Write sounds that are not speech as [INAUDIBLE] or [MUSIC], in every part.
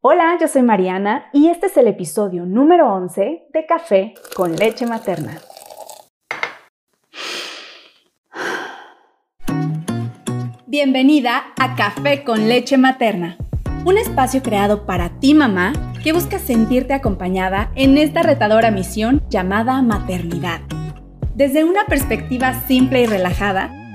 Hola, yo soy Mariana y este es el episodio número 11 de Café con leche materna. Bienvenida a Café con leche materna, un espacio creado para ti mamá que busca sentirte acompañada en esta retadora misión llamada maternidad. Desde una perspectiva simple y relajada,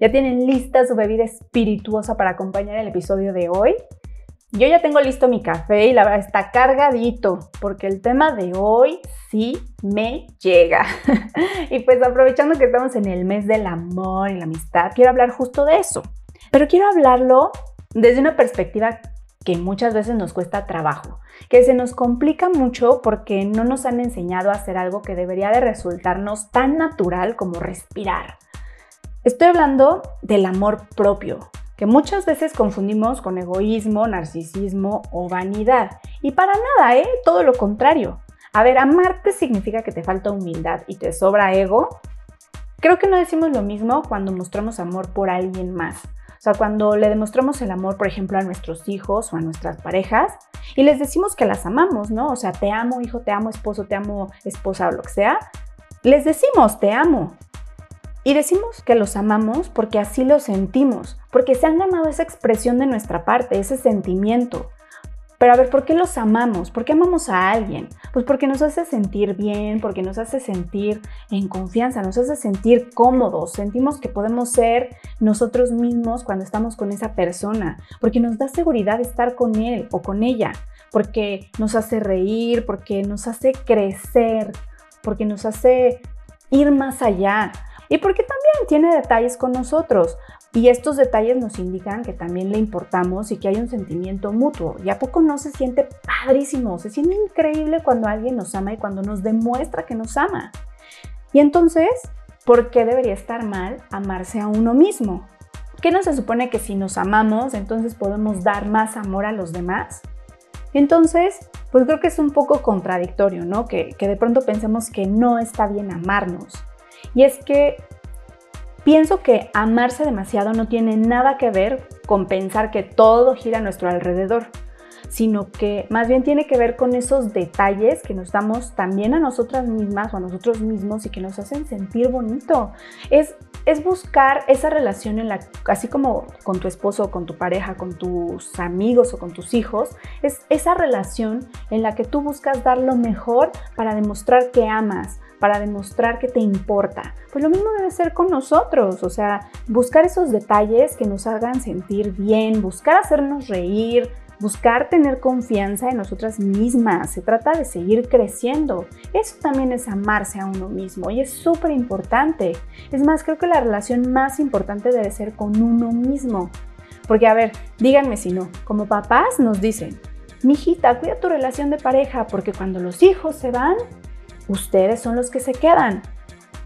¿Ya tienen lista su bebida espirituosa para acompañar el episodio de hoy? Yo ya tengo listo mi café y la verdad está cargadito porque el tema de hoy sí me llega. [LAUGHS] y pues aprovechando que estamos en el mes del amor y la amistad, quiero hablar justo de eso. Pero quiero hablarlo desde una perspectiva que muchas veces nos cuesta trabajo, que se nos complica mucho porque no nos han enseñado a hacer algo que debería de resultarnos tan natural como respirar Estoy hablando del amor propio, que muchas veces confundimos con egoísmo, narcisismo o vanidad. Y para nada, ¿eh? Todo lo contrario. A ver, amarte significa que te falta humildad y te sobra ego. Creo que no decimos lo mismo cuando mostramos amor por alguien más. O sea, cuando le demostramos el amor, por ejemplo, a nuestros hijos o a nuestras parejas y les decimos que las amamos, ¿no? O sea, te amo, hijo, te amo, esposo, te amo, esposa o lo que sea. Les decimos, te amo. Y decimos que los amamos porque así lo sentimos, porque se han ganado esa expresión de nuestra parte, ese sentimiento. Pero a ver, ¿por qué los amamos? ¿Por qué amamos a alguien? Pues porque nos hace sentir bien, porque nos hace sentir en confianza, nos hace sentir cómodos, sentimos que podemos ser nosotros mismos cuando estamos con esa persona, porque nos da seguridad estar con él o con ella, porque nos hace reír, porque nos hace crecer, porque nos hace ir más allá, y porque también tiene detalles con nosotros. Y estos detalles nos indican que también le importamos y que hay un sentimiento mutuo. ¿Y a poco no se siente padrísimo? Se siente increíble cuando alguien nos ama y cuando nos demuestra que nos ama. Y entonces, ¿por qué debería estar mal amarse a uno mismo? ¿Qué no se supone que si nos amamos, entonces podemos dar más amor a los demás? Entonces, pues creo que es un poco contradictorio, ¿no? Que, que de pronto pensemos que no está bien amarnos. Y es que pienso que amarse demasiado no tiene nada que ver con pensar que todo gira a nuestro alrededor, sino que más bien tiene que ver con esos detalles que nos damos también a nosotras mismas o a nosotros mismos y que nos hacen sentir bonito. Es, es buscar esa relación en la, así como con tu esposo o con tu pareja, con tus amigos o con tus hijos, es esa relación en la que tú buscas dar lo mejor para demostrar que amas, para demostrar que te importa. Pues lo mismo debe ser con nosotros, o sea, buscar esos detalles que nos hagan sentir bien, buscar hacernos reír, buscar tener confianza en nosotras mismas. Se trata de seguir creciendo. Eso también es amarse a uno mismo y es súper importante. Es más, creo que la relación más importante debe ser con uno mismo. Porque, a ver, díganme si no, como papás nos dicen, mijita, cuida tu relación de pareja porque cuando los hijos se van, ustedes son los que se quedan.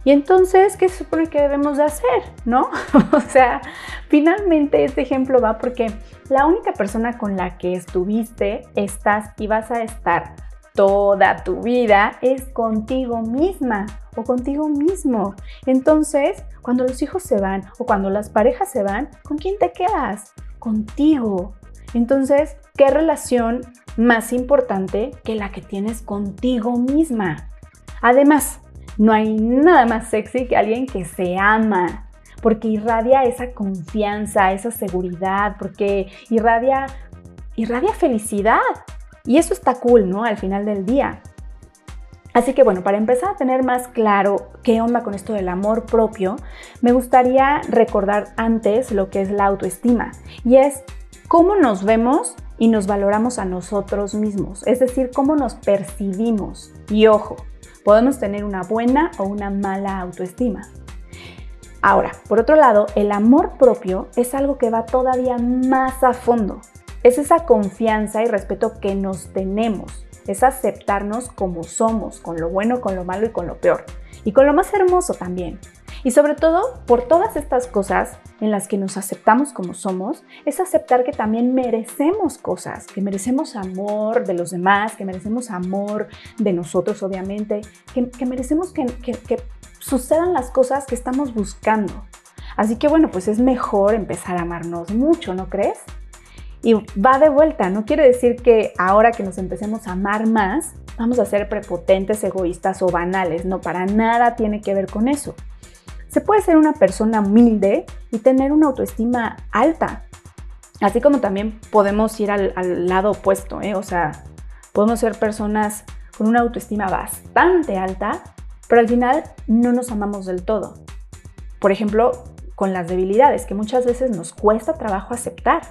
Y entonces, ¿qué se supone que debemos de hacer? ¿No? [LAUGHS] o sea, finalmente este ejemplo va porque la única persona con la que estuviste, estás y vas a estar toda tu vida es contigo misma o contigo mismo. Entonces, cuando los hijos se van o cuando las parejas se van, ¿con quién te quedas? Contigo. Entonces, ¿qué relación más importante que la que tienes contigo misma? Además, no hay nada más sexy que alguien que se ama, porque irradia esa confianza, esa seguridad, porque irradia, irradia felicidad. Y eso está cool, ¿no? Al final del día. Así que bueno, para empezar a tener más claro qué onda con esto del amor propio, me gustaría recordar antes lo que es la autoestima. Y es cómo nos vemos y nos valoramos a nosotros mismos. Es decir, cómo nos percibimos. Y ojo, Podemos tener una buena o una mala autoestima. Ahora, por otro lado, el amor propio es algo que va todavía más a fondo. Es esa confianza y respeto que nos tenemos. Es aceptarnos como somos, con lo bueno, con lo malo y con lo peor. Y con lo más hermoso también. Y sobre todo, por todas estas cosas en las que nos aceptamos como somos, es aceptar que también merecemos cosas, que merecemos amor de los demás, que merecemos amor de nosotros, obviamente, que, merecemos que, que sucedan las cosas que estamos buscando. Así que bueno, pues es mejor empezar a amarnos mucho, ¿no crees? Y va de vuelta, no quiere decir que ahora que nos empecemos a amar más, vamos a ser prepotentes, egoístas o banales, no, para nada tiene que ver con eso. Se puede ser una persona humilde y tener una autoestima alta. Así como también podemos ir al, lado opuesto, ¿eh? o sea, podemos ser personas con una autoestima bastante alta, pero al final no nos amamos del todo. Por ejemplo, con las debilidades, que muchas veces nos cuesta trabajo aceptar.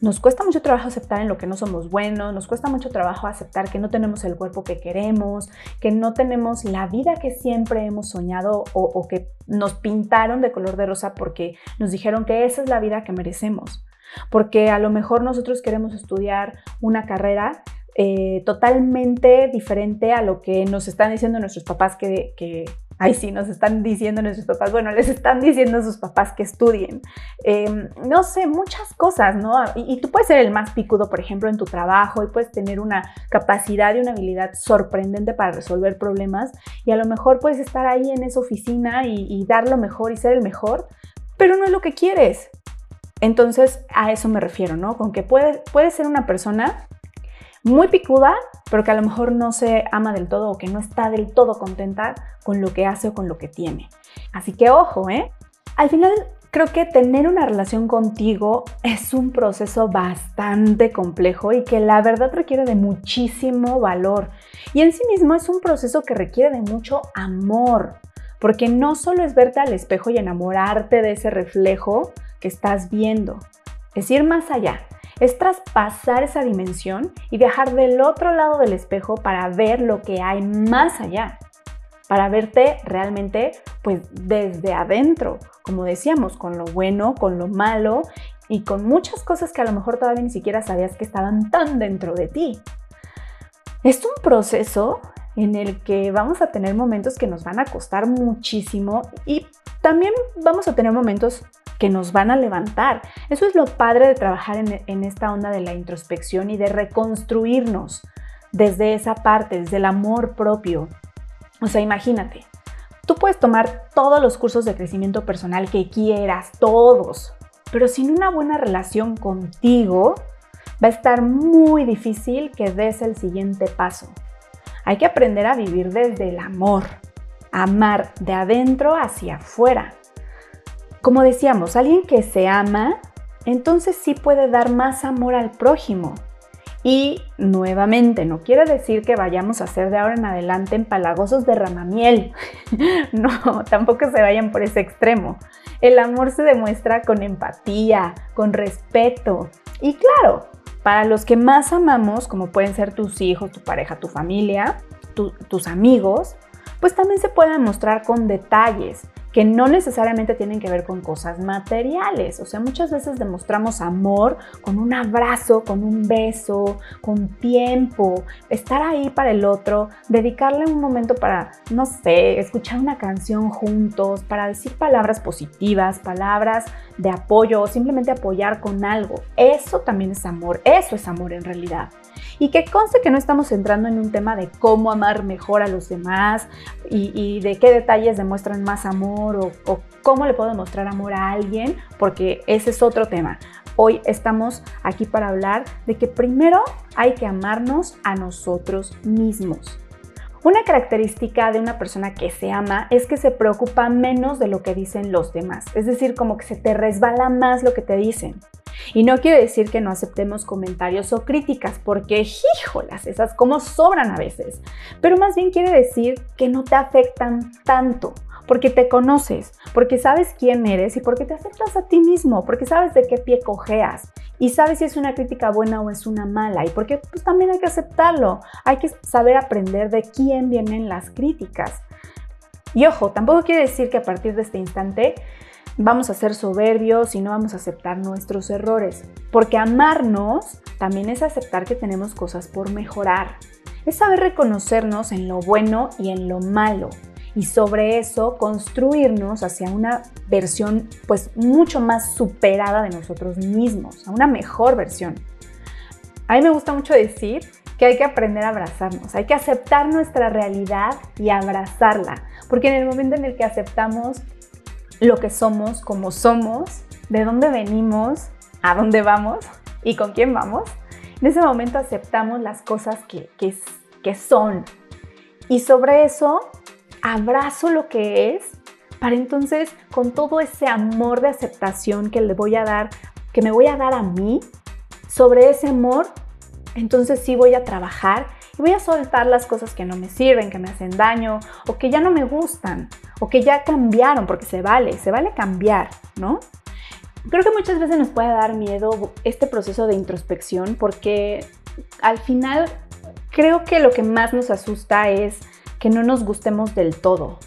Nos cuesta mucho trabajo aceptar en lo que no somos buenos, nos cuesta mucho trabajo aceptar que no tenemos el cuerpo que queremos, que no tenemos la vida que siempre hemos soñado o, que nos pintaron de color de rosa porque nos dijeron que esa es la vida que merecemos. Porque a lo mejor nosotros queremos estudiar una carrera eh, totalmente diferente a lo que nos están diciendo nuestros papás que, que, Ay, sí, nos están diciendo nuestros papás, bueno, les están diciendo a sus papás que estudien. Em, no sé, muchas cosas, ¿no? Y, tú puedes ser el más picudo, por ejemplo, en tu trabajo y puedes tener una capacidad y una habilidad sorprendente para resolver problemas y a lo mejor puedes estar ahí en esa oficina y, dar lo mejor y ser el mejor, pero no es lo que quieres. Entonces, a eso me refiero, ¿no? Con que puedes puede ser una persona muy picuda, pero que a lo mejor no se ama del todo o que no está del todo contenta con lo que hace o con lo que tiene. Así que ojo, ¿eh? Al final creo que tener una relación contigo es un proceso bastante complejo y que la verdad requiere de muchísimo valor. Y en sí mismo es un proceso que requiere de mucho amor, porque no solo es verte al espejo y enamorarte de ese reflejo que estás viendo, es ir más allá es traspasar esa dimensión y viajar del otro lado del espejo para ver lo que hay más allá, para verte realmente pues desde adentro, como decíamos, con lo bueno, con lo malo y con muchas cosas que a lo mejor todavía ni siquiera sabías que estaban tan dentro de ti. Es un proceso en el que vamos a tener momentos que nos van a costar muchísimo y también vamos a tener momentos que nos van a levantar. Eso es lo padre de trabajar en, esta onda de la introspección y de reconstruirnos desde esa parte, desde el amor propio. O sea, imagínate, tú puedes tomar todos los cursos de crecimiento personal que quieras, todos, pero sin una buena relación contigo, va a estar muy difícil que des el siguiente paso. Hay que aprender a vivir desde el amor, amar de adentro hacia afuera. Como decíamos, alguien que se ama, entonces sí puede dar más amor al prójimo. Y nuevamente, no quiere decir que vayamos a ser de ahora en adelante empalagosos de ramamiel. [LAUGHS] no, tampoco se vayan por ese extremo. El amor se demuestra con empatía, con respeto. Y claro, para los que más amamos, como pueden ser tus hijos, tu pareja, tu familia, tus amigos, pues también se puede demostrar con detalles, que no necesariamente tienen que ver con cosas materiales. O sea, muchas veces demostramos amor con un abrazo, con un beso, con tiempo, estar ahí para el otro, dedicarle un momento para, no sé, escuchar una canción juntos, para decir palabras positivas, palabras de apoyo o simplemente apoyar con algo. Eso también es amor, eso es amor en realidad. Y que conste que no estamos entrando en un tema de cómo amar mejor a los demás y, de qué detalles demuestran más amor o, o cómo le puedo demostrar amor a alguien, porque ese es otro tema. Hoy estamos aquí para hablar de que primero hay que amarnos a nosotros mismos. Una característica de una persona que se ama es que se preocupa menos de lo que dicen los demás, es decir, como que se te resbala más lo que te dicen. Y no quiere decir que no aceptemos comentarios o críticas, porque híjolas, esas como sobran a veces. Pero más bien quiere decir que no te afectan tanto, porque te conoces, porque sabes quién eres y porque te aceptas a ti mismo, porque sabes de qué pie cojeas y sabes si es una crítica buena o es una mala y porque pues también hay que aceptarlo, hay que saber aprender de quién vienen las críticas. Y ojo, tampoco quiere decir que a partir de este instante vamos a ser soberbios y no vamos a aceptar nuestros errores. Porque amarnos también es aceptar que tenemos cosas por mejorar. Es saber reconocernos en lo bueno y en lo malo. Y sobre eso construirnos hacia una versión pues mucho más superada de nosotros mismos, a una mejor versión. A mí me gusta mucho decir que hay que aprender a abrazarnos, hay que aceptar nuestra realidad y abrazarla, porque en el momento en el que aceptamos lo que somos, como somos, de dónde venimos, a dónde vamos y con quién vamos, en ese momento aceptamos las cosas que, que, que son. Y sobre eso abrazo lo que es para entonces con todo ese amor de aceptación que le voy a dar, que me voy a dar a mí, sobre ese amor, entonces sí voy a trabajar y voy a soltar las cosas que no me sirven, que me hacen daño o que ya no me gustan o que ya cambiaron, porque se vale, se vale cambiar, ¿no? Creo que muchas veces nos puede dar miedo este proceso de introspección porque al final creo que lo que más nos asusta es que no nos gustemos del todo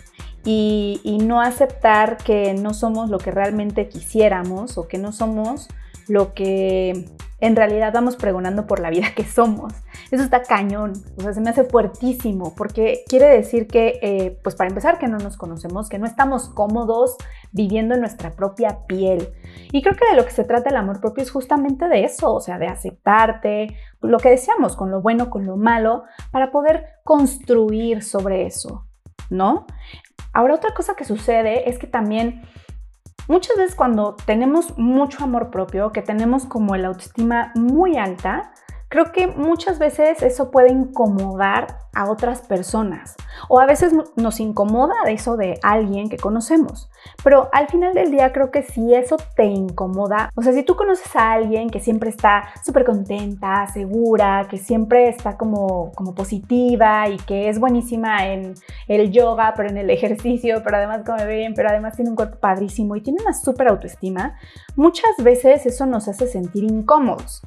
y, no aceptar que no somos lo que realmente quisiéramos o que no somos lo que en realidad vamos pregonando por la vida que somos. Eso está cañón, o sea, se me hace fuertísimo, porque quiere decir que, eh, pues para empezar, que no nos conocemos, que no estamos cómodos viviendo en nuestra propia piel. Y creo que de lo que se trata el amor propio es justamente de eso, o sea, de aceptarte, lo que decíamos, con lo bueno, con lo malo, para poder construir sobre eso, ¿no? Ahora, otra cosa que sucede es que también Muchas veces cuando tenemos mucho amor propio, que tenemos como el autoestima muy alta, Creo que muchas veces eso puede incomodar a otras personas o a veces nos incomoda eso de alguien que conocemos. Pero al final del día creo que si eso te incomoda, o sea, si tú conoces a alguien que siempre está súper contenta, segura, que siempre está como, como positiva y que es buenísima en el yoga, pero en el [LAUGHS] ejercicio, pero además come bien, pero además tiene un cuerpo padrísimo y tiene una súper autoestima, muchas veces eso nos hace sentir incómodos.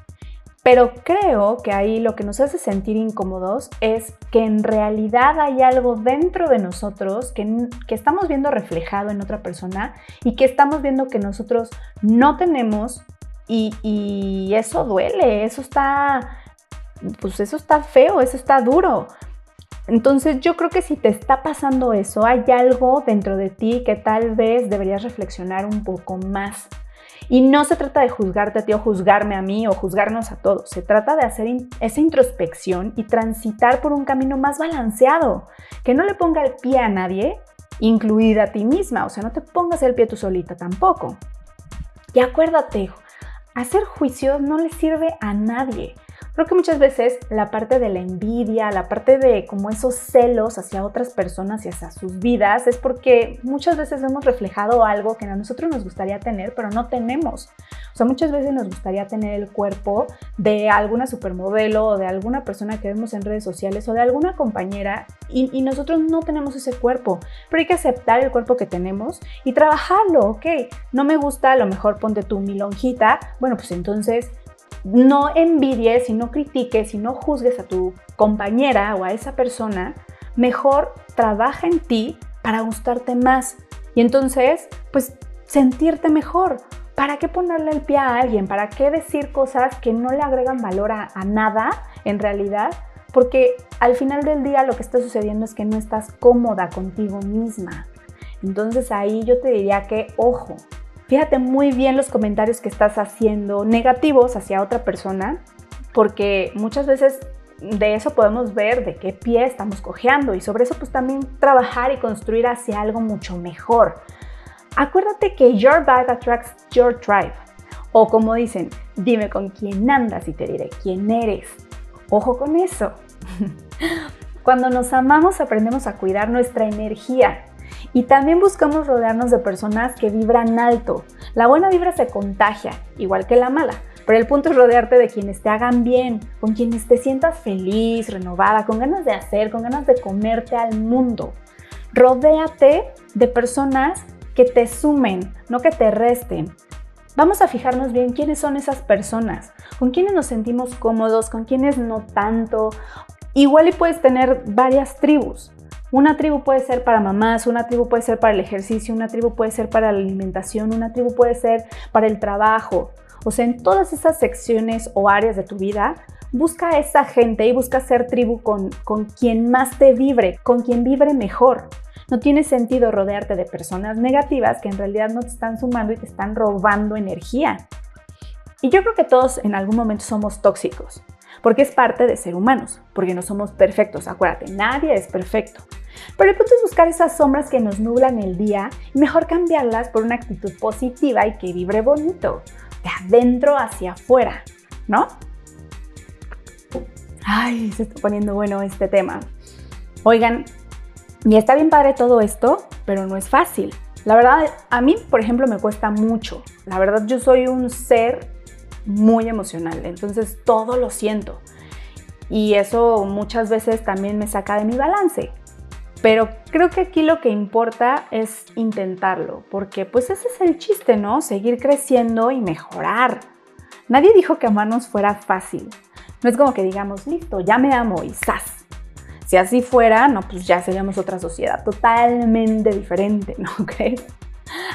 Pero creo que ahí lo que nos hace sentir incómodos es que en realidad hay algo dentro de nosotros que, estamos viendo reflejado en otra persona y que estamos viendo que nosotros no tenemos y, y eso duele, eso está, pues eso está feo, eso está duro. Entonces yo creo que si te está pasando eso, hay algo dentro de ti que tal vez deberías reflexionar un poco más. Y no se trata de juzgarte a ti o juzgarme a mí o juzgarnos a todos. Se trata de hacer esa introspección y transitar por un camino más balanceado, que no le ponga el pie a nadie, incluida a ti misma. O sea, no te pongas el pie tú solita tampoco. Y acuérdate, hacer juicios no le sirve a nadie. Creo que muchas veces la parte de la envidia, la parte de como esos celos hacia otras personas y hacia sus vidas es porque muchas veces hemos reflejado algo que a nosotros nos gustaría tener, pero no tenemos. O sea, muchas veces nos gustaría tener el cuerpo de alguna supermodelo o de alguna persona que vemos en redes sociales o de alguna compañera y, y nosotros no tenemos ese cuerpo, pero hay que aceptar el cuerpo que tenemos y trabajarlo, ok. No me gusta, a lo mejor ponte tu mi lonjita, bueno, pues entonces no envidies y no critiques y no juzgues a tu compañera o a esa persona, mejor trabaja en ti para gustarte más y entonces, pues sentirte mejor. ¿Para qué ponerle el pie a alguien? ¿Para qué decir cosas que no le agregan valor a, a nada en realidad? Porque al final del día lo que está sucediendo es que no estás cómoda contigo misma. Entonces ahí yo te diría que, ojo, Fíjate muy bien los comentarios que estás haciendo negativos hacia otra persona, porque muchas veces de eso podemos ver de qué pie estamos cojeando y sobre eso pues también trabajar y construir hacia algo mucho mejor. Acuérdate que your vibe attracts your tribe. O como dicen, dime con quién andas y te diré quién eres. Ojo con eso. [LAUGHS] Cuando nos amamos aprendemos a cuidar nuestra energía y también buscamos rodearnos de personas que vibran alto. La buena vibra se contagia, igual que la mala. Pero el punto es rodearte de quienes te hagan bien, con quienes te sientas feliz, renovada, con ganas de hacer, con ganas de comerte al mundo. Rodéate de personas que te sumen, no que te resten. Vamos a fijarnos bien quiénes son esas personas, con quienes nos sentimos cómodos, con quienes no tanto. Igual y puedes tener varias tribus, Una tribu puede ser para mamás, una tribu puede ser para el ejercicio, una tribu puede ser para la alimentación, una tribu puede ser para el trabajo. O sea, en todas esas secciones o áreas de tu vida, busca a esa gente y busca ser tribu con, con quien más te vibre, con quien vibre mejor. No tiene sentido rodearte de personas negativas que en realidad no te están sumando y te están robando energía. Y yo creo que todos en algún momento somos tóxicos, porque es parte de ser humanos, porque no somos perfectos. Acuérdate, nadie es perfecto. Pero el punto es buscar esas sombras que nos nublan el día y mejor cambiarlas por una actitud positiva y que vibre bonito, de adentro hacia afuera, ¿no? Ay, se está poniendo bueno este tema. Oigan, y está bien padre todo esto, pero no es fácil. La verdad, a mí, por ejemplo, me cuesta mucho. La verdad, yo soy un ser muy emocional, entonces todo lo siento. Y eso muchas veces también me saca de mi balance. Pero creo que aquí lo que importa es intentarlo, porque pues ese es el chiste, ¿no? Seguir creciendo y mejorar. Nadie dijo que amarnos fuera fácil. No es como que digamos, listo, ya me amo y ¡zas! Si así fuera, no, pues ya seríamos otra sociedad totalmente diferente, [LAUGHS] ¿no crees?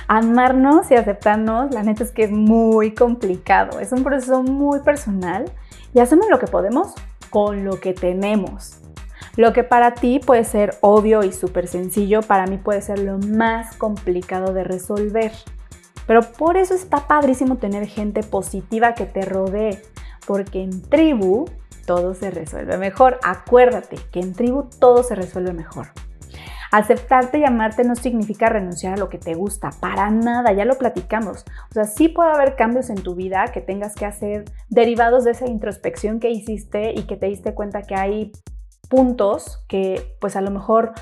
Amarnos y aceptarnos, la neta es que es muy complicado, es un proceso muy personal y hacemos lo que podemos con lo que tenemos. Lo que para ti puede ser obvio y súper sencillo, para mí puede ser lo más complicado de resolver. Pero por eso está padrísimo tener gente positiva que te rodee, porque en tribu todo se resuelve mejor. Acuérdate que en tribu todo se resuelve mejor. Aceptarte y amarte no significa renunciar a lo que te gusta, para nada, ya lo platicamos. O sea, sí puede haber cambios en tu vida que tengas que hacer derivados de esa introspección que hiciste y que te diste cuenta que hay puntos que pues a lo mejor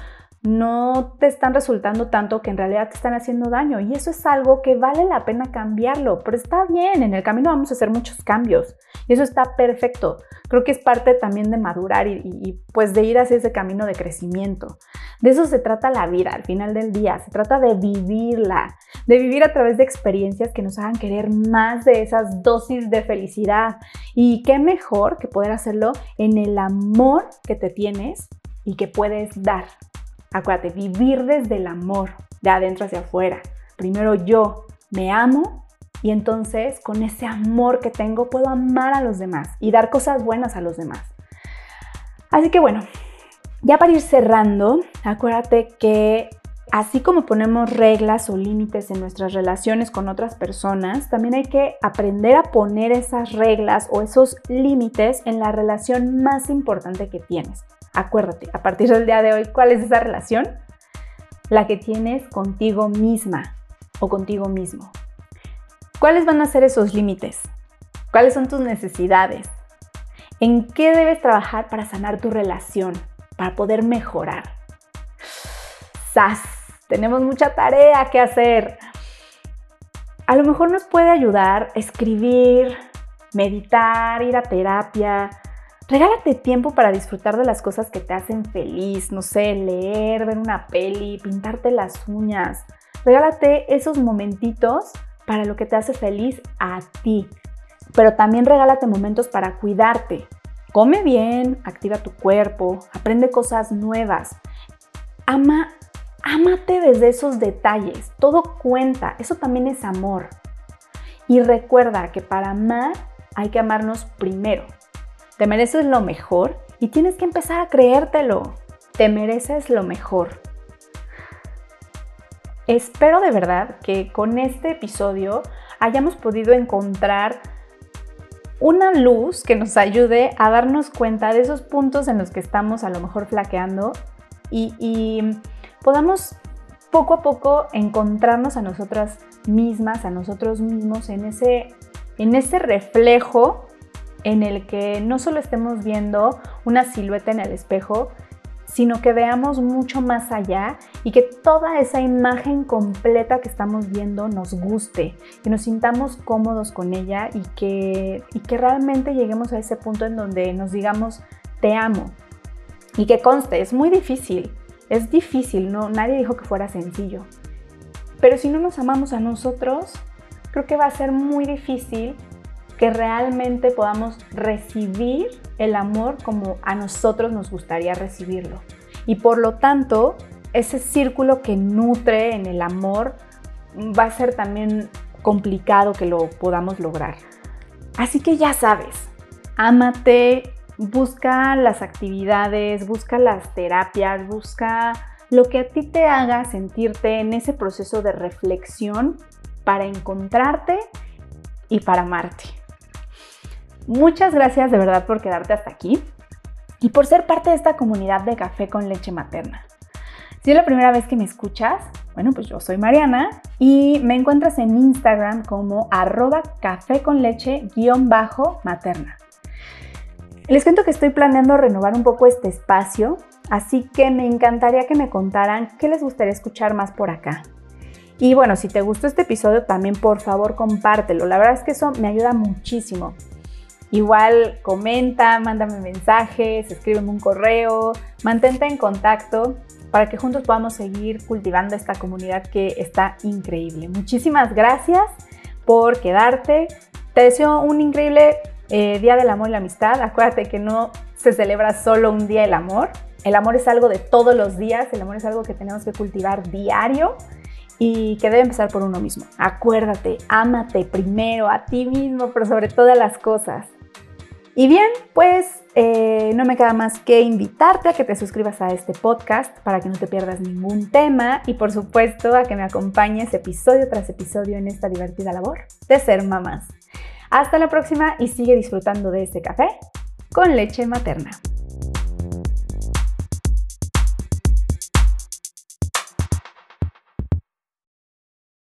no te están resultando tanto que en realidad te están haciendo daño. Y eso es algo que vale la pena cambiarlo, pero está bien, en el camino vamos a hacer muchos cambios y eso está perfecto. Creo que es parte también de madurar y, pues de ir hacia ese camino de crecimiento. De eso se trata la vida al final del día, se trata de vivirla, de vivir a través de experiencias que nos hagan querer más de esas dosis de felicidad. Y qué mejor que poder hacerlo en el amor que te tienes y que puedes dar. Acuérdate, vivir desde el amor, de adentro hacia afuera. Primero yo me amo y entonces con ese amor que tengo puedo amar a los demás y dar cosas buenas a los demás. Así que bueno, ya para ir cerrando, acuérdate que así como ponemos reglas o límites en nuestras relaciones con otras personas, también hay que aprender a poner esas reglas o esos límites en la relación más importante que tienes. Acuérdate, a partir del día de hoy, ¿cuál es esa relación? La que tienes contigo misma o contigo mismo. ¿Cuáles van a ser esos límites? ¿Cuáles son tus necesidades? ¿En qué debes trabajar para sanar tu relación? Para poder mejorar. ¡Sas! Tenemos mucha tarea que hacer. A lo mejor nos puede ayudar escribir, meditar, ir a terapia, Regálate tiempo para disfrutar de las cosas que te hacen feliz, no sé, leer, ver una peli, pintarte las uñas. Regálate esos momentitos para lo que te hace feliz a ti. Pero también regálate momentos para cuidarte. Come bien, activa tu cuerpo, aprende cosas nuevas. Ama, ámate desde esos detalles. Todo cuenta, eso también es amor. Y recuerda que para amar hay que amarnos primero. Te mereces lo mejor y tienes que empezar a creértelo. Te mereces lo mejor. Espero de verdad que con este episodio hayamos podido encontrar una luz que nos ayude a darnos cuenta de esos puntos en los que estamos a lo mejor flaqueando y, podamos poco a poco encontrarnos a nosotras mismas, a nosotros mismos en ese, en ese reflejo en el que no solo estemos viendo una silueta en el espejo, sino que veamos mucho más allá y que toda esa imagen completa que estamos viendo nos guste, que nos sintamos cómodos con ella y que, y que realmente lleguemos a ese punto en donde nos digamos te amo. Y que conste, es muy difícil, es difícil, no, nadie dijo que fuera sencillo. Pero si no nos amamos a nosotros, creo que va a ser muy difícil que realmente podamos recibir el amor como a nosotros nos gustaría recibirlo. y por lo tanto ese círculo que nutre en el amor va a ser también complicado que lo podamos lograr. Así que ya sabes, ámate, busca las actividades, busca las terapias, busca lo que a ti te haga sentirte en ese proceso de reflexión para encontrarte y para amarte. Muchas gracias de verdad por quedarte hasta aquí y por ser parte de esta comunidad de café con leche materna. Si es la primera vez que me escuchas, bueno, pues yo soy Mariana y me encuentras en Instagram como arroba café con leche guion bajo materna. Les cuento que estoy planeando renovar un poco este espacio, así que me encantaría que me contaran qué les gustaría escuchar más por acá. Y bueno, si te gustó este episodio, también por favor compártelo. La verdad es que eso me ayuda muchísimo. Igual comenta, mándame mensajes, escríbeme un correo, mantente en contacto para que juntos podamos seguir cultivando esta comunidad que está increíble. Muchísimas gracias por quedarte. Te deseo un increíble eh, Día del Amor y la Amistad. Acuérdate que no se celebra solo un día el amor. El amor es algo de todos los días, el amor es algo que tenemos que cultivar diario y que debe empezar por uno mismo. Acuérdate, ámate primero a ti mismo, pero sobre todas las cosas. Y bien, pues eh, no me queda más que invitarte a que te suscribas a este podcast para que no te pierdas ningún tema y por supuesto a que me acompañes episodio tras episodio en esta divertida labor de ser mamás. Hasta la próxima y sigue disfrutando de este café con leche materna.